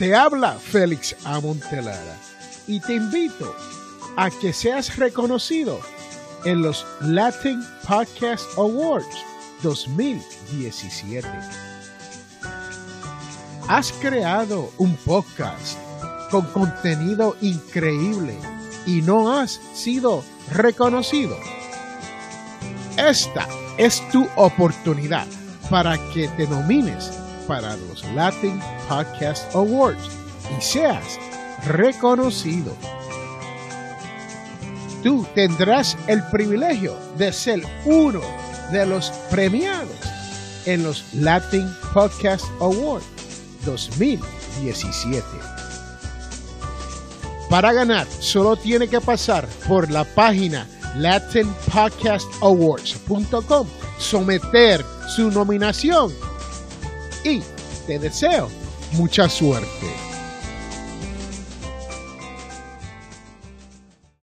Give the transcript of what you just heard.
Te habla Félix Amontelara y te invito a que seas reconocido en los Latin Podcast Awards 2017. Has creado un podcast con contenido increíble y no has sido reconocido. Esta es tu oportunidad para que te nomines para los Latin Podcast Awards y seas reconocido. Tú tendrás el privilegio de ser uno de los premiados en los Latin Podcast Awards 2017. Para ganar, solo tiene que pasar por la página latinpodcastawards.com, someter su nominación y te deseo mucha suerte.